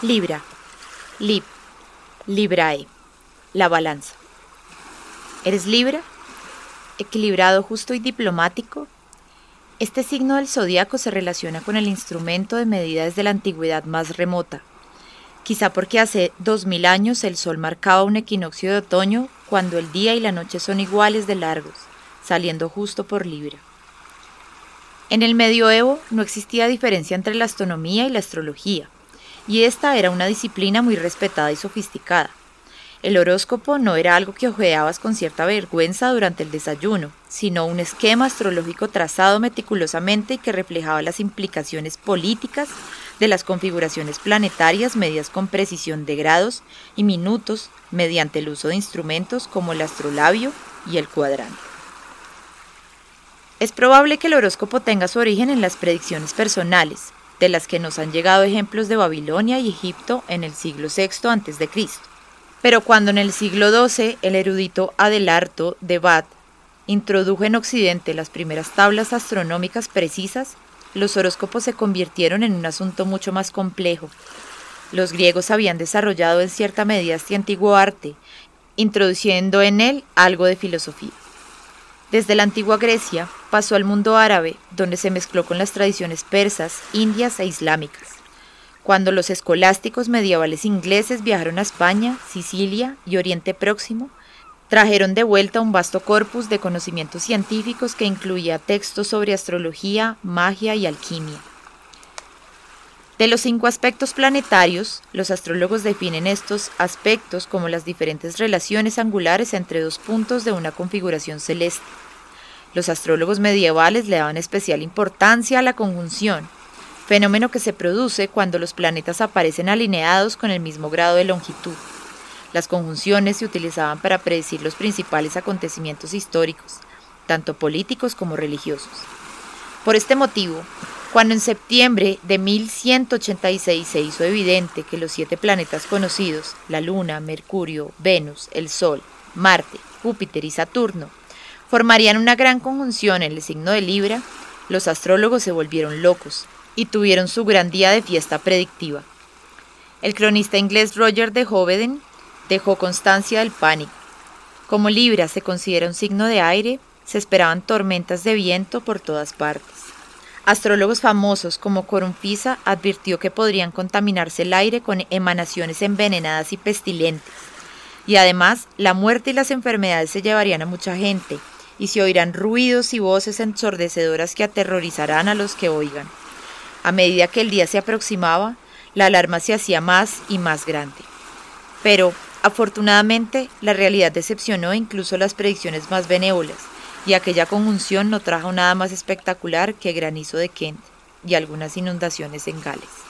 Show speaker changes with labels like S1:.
S1: Libra, Lib, Librae, la balanza. ¿Eres Libra? Equilibrado, justo y diplomático. Este signo del zodiaco se relaciona con el instrumento de medida desde la antigüedad más remota. Quizá porque hace dos mil años el sol marcaba un equinoccio de otoño cuando el día y la noche son iguales de largos, saliendo justo por Libra. En el medioevo no existía diferencia entre la astronomía y la astrología y esta era una disciplina muy respetada y sofisticada. El horóscopo no era algo que ojeabas con cierta vergüenza durante el desayuno, sino un esquema astrológico trazado meticulosamente y que reflejaba las implicaciones políticas de las configuraciones planetarias medias con precisión de grados y minutos mediante el uso de instrumentos como el astrolabio y el cuadrante. Es probable que el horóscopo tenga su origen en las predicciones personales, de las que nos han llegado ejemplos de Babilonia y Egipto en el siglo VI a.C. Pero cuando en el siglo XII el erudito Adelarto de Bath introdujo en Occidente las primeras tablas astronómicas precisas, los horóscopos se convirtieron en un asunto mucho más complejo. Los griegos habían desarrollado en cierta medida este antiguo arte, introduciendo en él algo de filosofía. Desde la antigua Grecia pasó al mundo árabe, donde se mezcló con las tradiciones persas, indias e islámicas. Cuando los escolásticos medievales ingleses viajaron a España, Sicilia y Oriente Próximo, trajeron de vuelta un vasto corpus de conocimientos científicos que incluía textos sobre astrología, magia y alquimia. De los cinco aspectos planetarios, los astrólogos definen estos aspectos como las diferentes relaciones angulares entre dos puntos de una configuración celeste. Los astrólogos medievales le daban especial importancia a la conjunción, fenómeno que se produce cuando los planetas aparecen alineados con el mismo grado de longitud. Las conjunciones se utilizaban para predecir los principales acontecimientos históricos, tanto políticos como religiosos. Por este motivo, cuando en septiembre de 1186 se hizo evidente que los siete planetas conocidos, la Luna, Mercurio, Venus, el Sol, Marte, Júpiter y Saturno, formarían una gran conjunción en el signo de Libra, los astrólogos se volvieron locos y tuvieron su gran día de fiesta predictiva. El cronista inglés Roger de Hoveden dejó constancia del pánico. Como Libra se considera un signo de aire, se esperaban tormentas de viento por todas partes. Astrólogos famosos como Corunfisa advirtió que podrían contaminarse el aire con emanaciones envenenadas y pestilentes. Y además, la muerte y las enfermedades se llevarían a mucha gente, y se oirán ruidos y voces ensordecedoras que aterrorizarán a los que oigan. A medida que el día se aproximaba, la alarma se hacía más y más grande. Pero, afortunadamente, la realidad decepcionó incluso las predicciones más benévolas, y aquella conjunción no trajo nada más espectacular que granizo de Kent y algunas inundaciones en Gales.